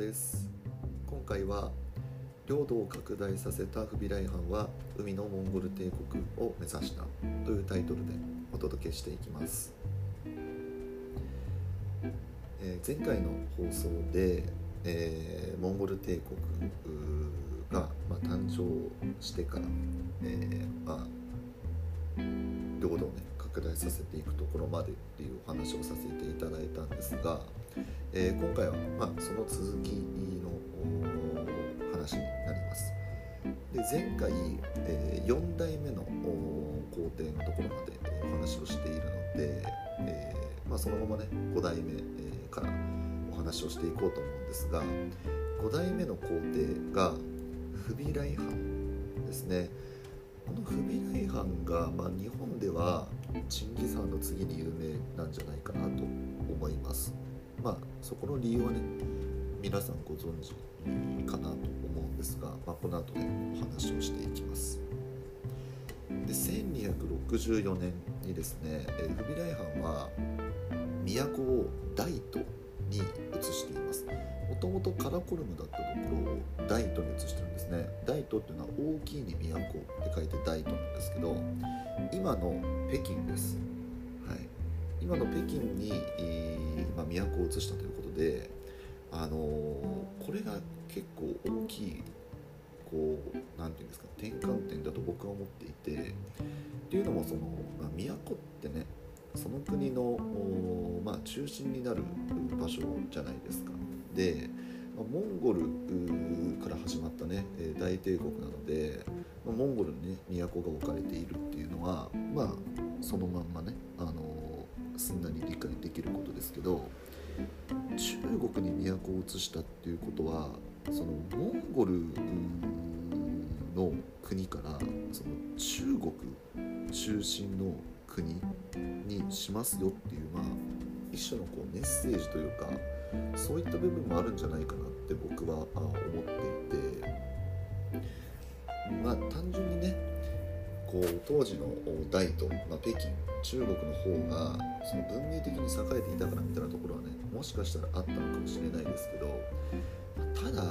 です。今回は領土を拡大させたフビライハンは海のモンゴル帝国を目指したというタイトルでお届けしていきます、えー、前回の放送で、えー、モンゴル帝国が、まあ、誕生してから、えーまあ、拡大させていくところまでっていうお話をさせていただいたんですが、えー、今回は、まあ、その続きの話になります。で前回、えー、4代目の皇帝のところまでお話をしているので、えー、まあ、そのままね5代目えからお話をしていこうと思うんですが5代目の皇帝がフビライハンですね。このフビライハンが、まあ、日本ではチンギス・ハンの次に有名なんじゃないかなと思います。まあそこの理由はね皆さんご存知かなと思うんですが、まあ、この後ねお話をしていきます。で1264年にですねフビライハンは都を大都に移しています。もともとカラコルムだったところを大都に移してるんですね。大都っていうのは大きいに都って書いて大都なんですけど今の北京です、はい、今の北京に、まあ、都を移したということであのー、これが結構大きいこう何て言うんですか転換点だと僕は思っていてっていうのもその、まあ、都ってねその国の、まあ、中心になる場所じゃないですか。でモンゴルから始まったね大帝国なのでモンゴルに、ね、都が置かれているっていうのはまあそのまんまね、あのすんなり理解できることですけど中国に都を移したっていうことはそのモンゴルの国からその中国中心の国にしますよっていうまあ一種のこうメッセージというかそういった部分もあるんじゃないかなって僕は思っていてまあ単純にねこう当時の大都、まあ、北京中国の方がその文明的に栄えていたからみたいなところはねもしかしたらあったのかもしれないですけどまただ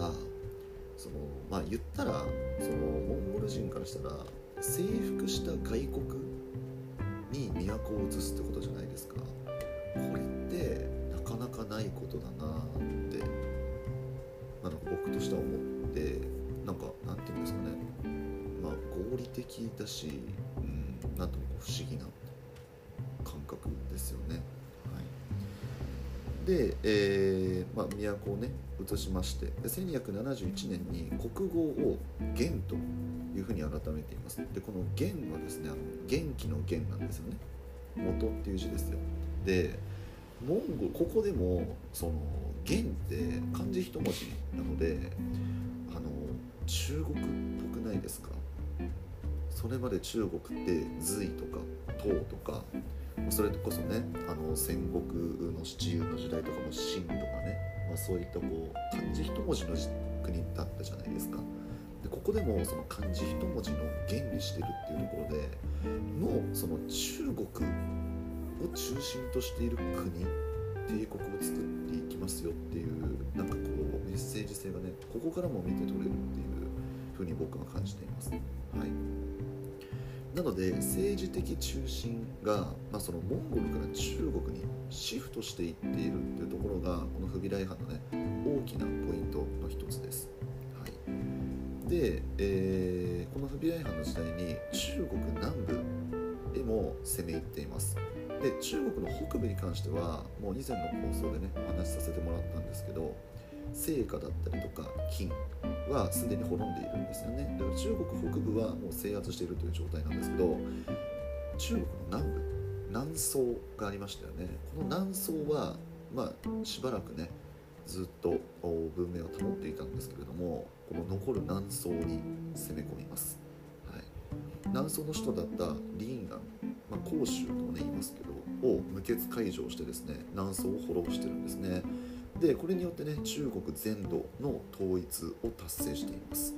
そのまあ言ったらそのモンゴル人からしたら征服した外国に都を移すってことじゃないですか。これってかなかないことだなってなんか僕としては思ってなんかなんていうんですかね。まあ合理的だし、うん、なんとも不思議な感覚ですよね。はい、で、えーまあ、都をね移しまして1271年に国語を元というふうに改めています。でこの元はですねあの元気の元なんですよね。元っていう字ですよ。でモンゴルここでもその元って漢字一文字なのであの中国っぽくないですか？それまで中国って隋とか唐とかそれこそねあの戦国の七雄の時代とかも秦とかね、まあ、そういったこう漢字一文字の国だったじゃないですか。でここでもその漢字一文字の原理してるっていうところでのその中国を中心としている国帝国を作っていきますよっていうなんかこうメッセージ性がねここからも見て取れるっていうふうに僕は感じています。はいなので政治的中心が、まあ、そのモンゴルから中国にシフトしていっているっていうところがこのフビライハンのね大きなポイントの一つです。はい、で、えー、このフビライハンの時代に中国南部へも攻め入っています。で中国の北部に関してはもう以前の放送でねお話しさせてもらったんですけど成果だったりとか金はすでに滅んでいるんですよね。だから中国北部はもう制圧しているという状態なんですけど中国の南部南宋がありましたよね。この南宋はまあしばらくねずっと文明を保っていたんですけれどもこの残る南宋に攻め込みます、はい、南宋の首都だったリンガン、まあ、広州ともね言いますけどを無血開城してですね南宋を滅ぼしてるんですね。でこれによってね中国全土の統一を達成しています。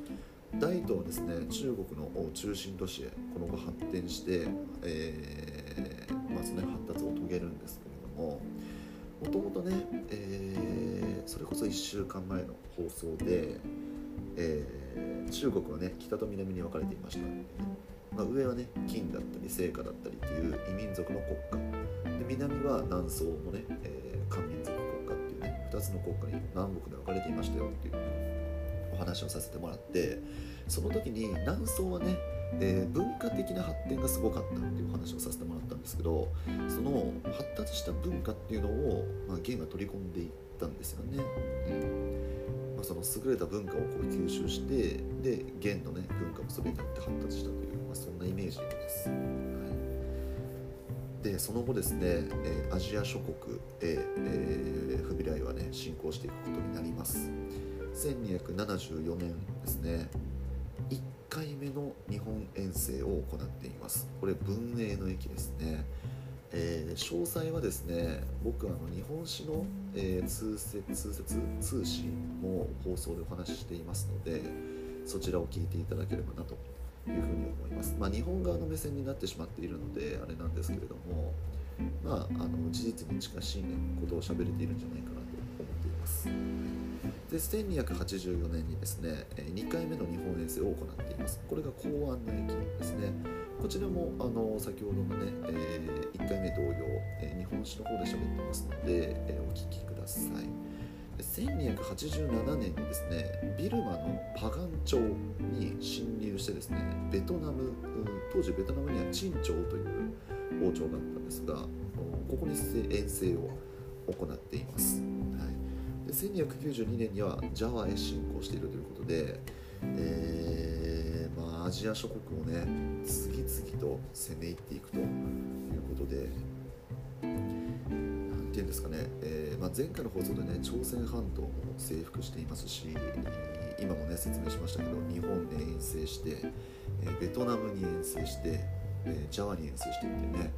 大東はですね中国の中心都市へこの後発展して、えー、まずね発達を遂げるんですけれどももともとね、えー、それこそ1週間前の放送で、えー、中国はね北と南に分かれていました、まあ、上はね金だったり聖火だったりっていう異民族の国家で南は南宋のね、えー、漢民族国家っていうね2つの国家に南北で分かれていましたよっていうお話をさせてもらってその時に南宋はねえー、文化的な発展がすごかったっていうお話をさせてもらったんですけどその発達した文化っていうのを、まあ、元が取り込んでいったんですよね。うんまあ、その優れた文化をこう吸収してで元のね文化もそれによって発達したという、まあ、そんなイメージです。はい、でその後ですね、えー、アジア諸国へ、えー、フビライはね進行していくことになります。1274年ですね1回目の日本遠征を行っていますこれ文英の駅ですね、えー、詳細はですね僕あの日本史の、えー、通説通説通史も放送でお話ししていますのでそちらを聞いていただければなというふうに思います、まあ、日本側の目線になってしまっているのであれなんですけれどもまあ、あの事実に近しい、ね、ことを喋れているんじゃないかなと思っています。で1284年にですね2回目の日本遠征を行っています。これが公安の駅ですね。こちらもあの先ほどのね、えー、1回目同様、え、日本史の方で喋ってますので、えー、お聞きください。1287年にですねビルマのパガン朝に侵入してですねベトナム当時ベトナムには陳朝という王朝があったんですがここに遠征を行っています。はい。で1292年にはジャワへ侵攻しているということで、えーまあ、アジア諸国をね次々と攻め入っていくということでですかね、えーまあ、前回の放送でね朝鮮半島も征服していますし今もね説明しましたけど日本で遠征して、えー、ベトナムに遠征して、え、ジャワに遠征してってね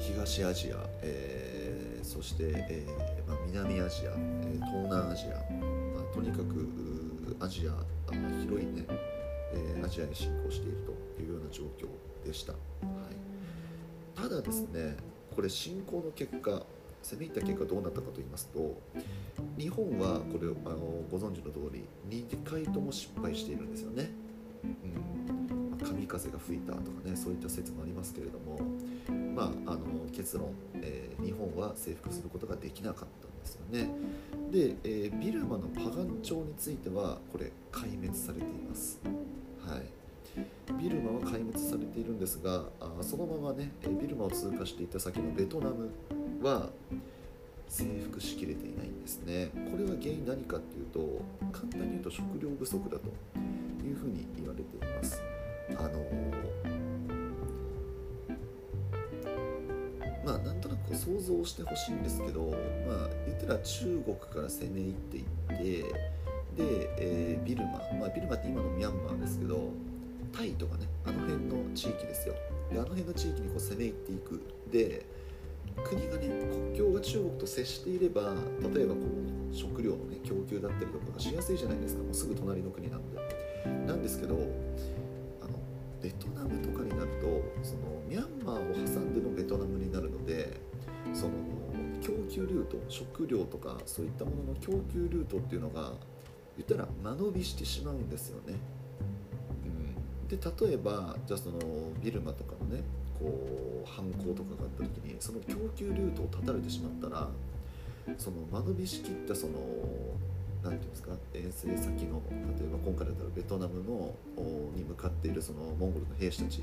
東アジア、え、そして、えまあ、南アジア、え、東南アジア、まあ、とにかくアジア広いね、え、アジアに侵攻しているというような状況でした、はい、ただですねこれ侵攻の結果攻め入った結果どうなったかと言いますと日本はこれあのご存知の通り2回とも失敗しているんですよね、うん。ま、神風が吹いたとかねそういった説もありますけれどもまあ、あの結論、えー、日本は征服することができなかったんですよね。で、えー、ビルマのパガン朝についてはこれ壊滅されています。はい。ビルマは壊滅されているんですがあそのままねビルマを通過していった先のベトナムは征服しきれていないんですね。これは原因何かっていうと簡単に言うと食料不足だというふうに言われています。あのまあなんとなく想像してほしいんですけどまあ言ったら中国から攻め入っていってで、えー、ビルマ、まあ、ビルマって今のミャンマーですけどタイとかねあの辺の地域ですよ。であの辺の地域にこう攻め入っていく。で国がね国境が中国と接していれば例えばこう食料のね供給だったりとかがしやすいじゃないですかもうすぐ隣の国なのでなんですけどあのベトナムとかになるとそのミャンマーを挟んでのベトナムになるのでその供給ルート食料とかそういったものの供給ルートっていうのが言ったら間延びしてしまうんですよね。で例えばじゃあそのビルマとかのねこう犯行とかがあった時にその供給ルートを断たれてしまったらその間延びしきったその何て言うんですか遠征先の例えば今回だったらベトナムのに向かっているそのモンゴルの兵士たち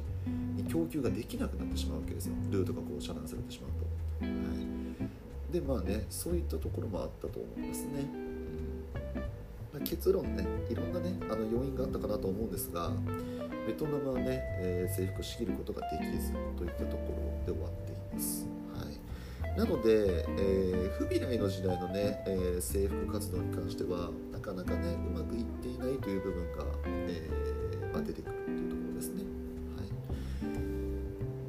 に供給ができなくなってしまうわけですよルートがこう遮断されてしまうと。はい、でまあねそういったところもあったと思いますね。結論ねいろんなねあの要因があったかなと思うんですがベトナムはね、えー、征服しきることができずといったところで終わっています。なので、えー、不備来の時代のね、えー、制服活動に関してはなかなかねうまくいっていないという部分が、えーまあ、出てくるというところですね。はい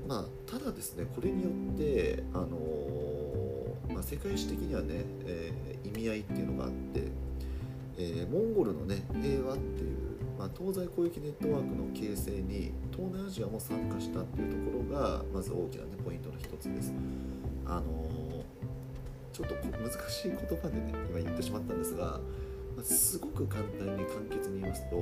まあ、ただですねこれによって、あの、まあ、世界史的にはね、え、意味合いっていうのがあって、えー、モンゴルのね平和っていう、まあ、東西広域ネットワークの形成に東南アジアも参加したっていうところがまず大きな、ね、ポイントの一つです。あのちょっと難しい言葉でね今言ってしまったんですが、ま、すごく簡単に簡潔に言いますと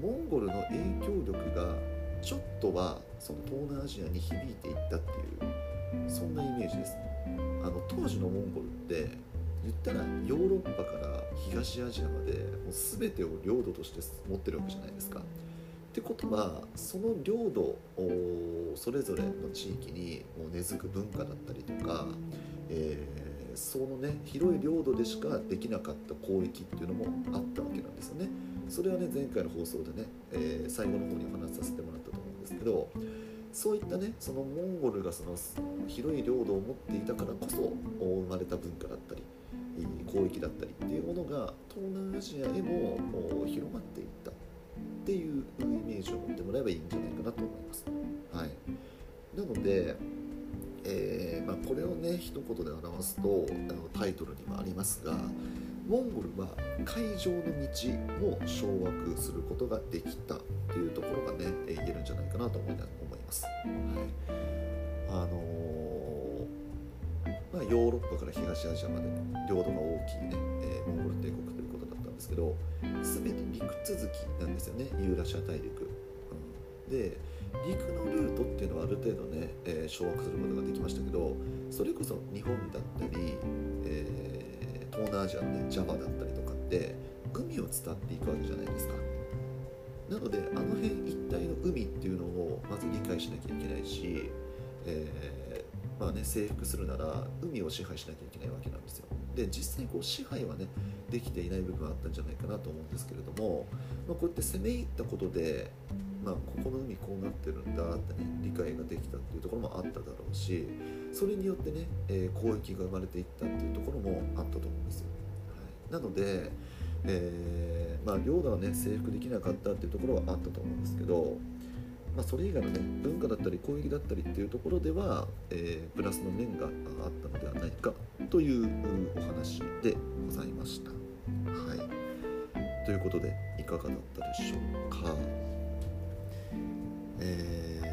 モンゴルの影響力がちょっとはその東南アジアに響いていったっていうそんなイメージですあの当時のモンゴルって言ったらヨーロッパから東アジアまでもう全てを領土として持ってるわけじゃないですか。ってことはその領土それぞれの地域にもう根付く文化だったりとか、えー、そのね広い領土でしかできなかった交易っていうのもあったわけなんですよね。それはね前回の放送でね、えー、最後の方にお話しさせてもらったと思うんですけどそういったねそのモンゴルがその広い領土を持っていたからこそ生まれた文化だったり交易だったりっていうものが東南アジアへも広まっていったっていうイメージを持ってもらえばいいん。じゃないかなと思います。はい、なので、えー、まあ、これをね一言で表すとあのタイトルにもありますがモンゴルは海上の道も掌握することができたっていうところがね言えるん。じゃないかなと思います。はいあのー、まあ、ヨーロッパから東アジアまで領土が大きいね、えー、モンゴル帝国ということだったんですけど全て陸続きなんですよねユーラシア大陸。うん、で陸のルートっていうのはある程度ね、えー、掌握することができましたけどそれこそ日本だったり、えー、東南アジアのねジャワだったりとかって海を伝っていくわけじゃないですか。なのであの辺一帯の海っていうのをまず理解しなきゃいけないし、えー、まあね、征服するなら海を支配しなきゃいけないわけなんですよ。で実際こう支配はねできていない部分はあったんじゃないかなと思うんですけれども、まあ、こうやって攻め入ったことで、まあ、ここの海こうなってるんだってね理解ができたっていうところもあっただろうしそれによってね、えー、交易が生まれていったっていうところもあったと思うんですよ。はい、なのでえー、まあ、領土はね征服できなかったっていうところはあったと思うんですけど、まあ、それ以外のね文化だったり攻撃だったりっていうところでは、えー、プラスの面があったのではないかというお話でございました。はい、ということでいかがだったでしょうか。えー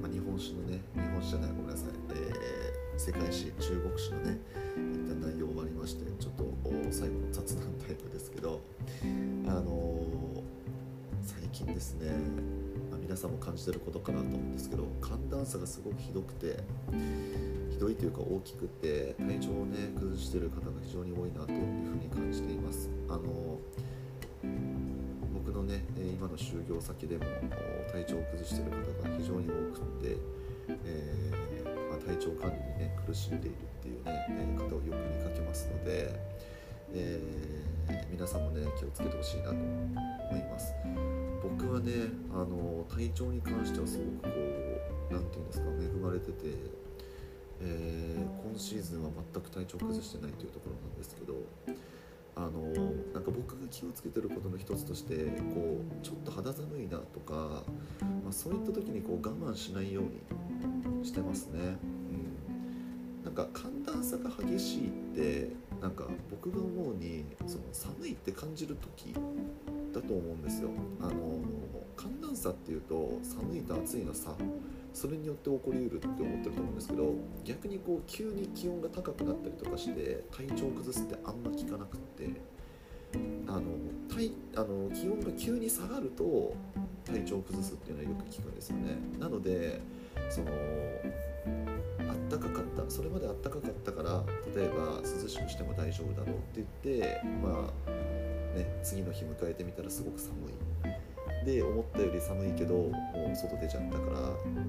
まあ、日本酒のね日本酒じゃないごめんなさい、えー、世界史中国史のねいった内容終わりましてちょっと最後の雑談タイプですけどあの、近ですね、まあ、皆さんも感じてることかなと思うんですけど寒暖差がすごくひどくてひどいというか大きくて体調をね崩してる方が非常に多いなというふうに感じています。あの僕のね今の就業先でも体調を崩してる方が非常に多くて、えー、まあ、体調管理にね苦しんでいるっていうね、方をよく見かけますので、えー、皆さんもね気をつけてほしいなと思います僕はねあの体調に関してはすごくこう何て言うんですか恵まれてて、えー、今シーズンは全く体調崩してないというところなんですけどあのなんか僕が気をつけてることの一つとしてこうちょっと肌寒いなとか、まあ、そういった時にこう我慢しないようにしてますね。うんなんか寒暖差が激しいってなんか僕が思うにその寒いって感じる時だと思うんですよ。あの寒暖差っていうと寒いと暑いの差。それによって起こりうるって思ってると思うんですけど逆にこう急に気温が高くなったりとかして体調を崩すってあんま効かなくって。あの体あの気温が急に下がると体調を崩すっていうのはよく聞くんですよね。なのでそのあったかかった。それまであったかかったから例えば涼しくしても大丈夫だろうって言ってまあね次の日迎えてみたらすごく寒い。で思ったより寒いけどもう外出ちゃったから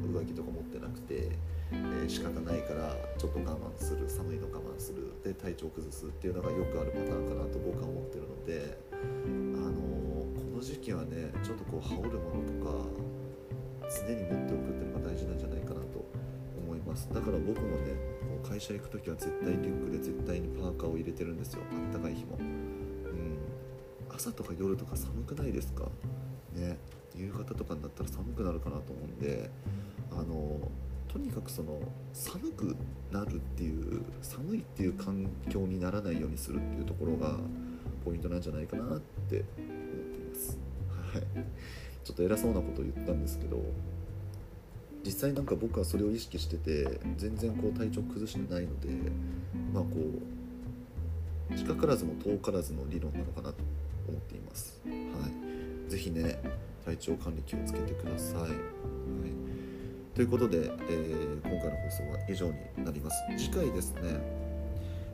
上着とか持ってなくて、えー、仕方ないからちょっと我慢する寒いの我慢する。で体調崩すっていうのがよくあるパターンかなと僕は思ってるのであのー、この時期はねちょっとこう羽織るものとか常に持っておくっていうのが大事なんじゃないかなとます。だから僕もね会社行く時は絶対リュックで絶対にパーカーを入れてるんですよ。あったかい日も。うん朝とか夜とか寒くないですか？ね夕方とかになったら寒くなるかなと思うんであのとにかくその寒くなるっていう寒いっていう環境にならないようにするっていうところがポイントなんじゃないかなって思っています。はい。ちょっと偉そうなことを言ったんですけど実際なんか僕はそれを意識してて全然こう体調崩してないのでまあこう近からずも遠からずの理論なのかなと思っています。はい、ぜひね体調管理気をつけてください。はい、ということで、えー、今回の放送は以上になります。次回ですね、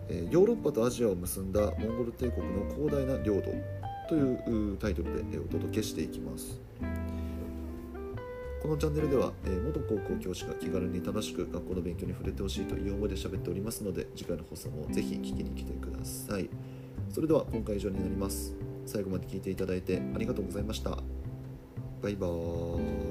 えー、ヨーロッパとアジアを結んだモンゴル帝国の広大な領土というタイトルでお届けしていきます。このチャンネルでは、え、元高校教師が気軽に楽しく学校の勉強に触れてほしいという思いで喋っておりますので次回の放送もぜひ聞きに来てくださいそれでは今回以上になります最後まで聞いていただいてありがとうございました。バイバーイ。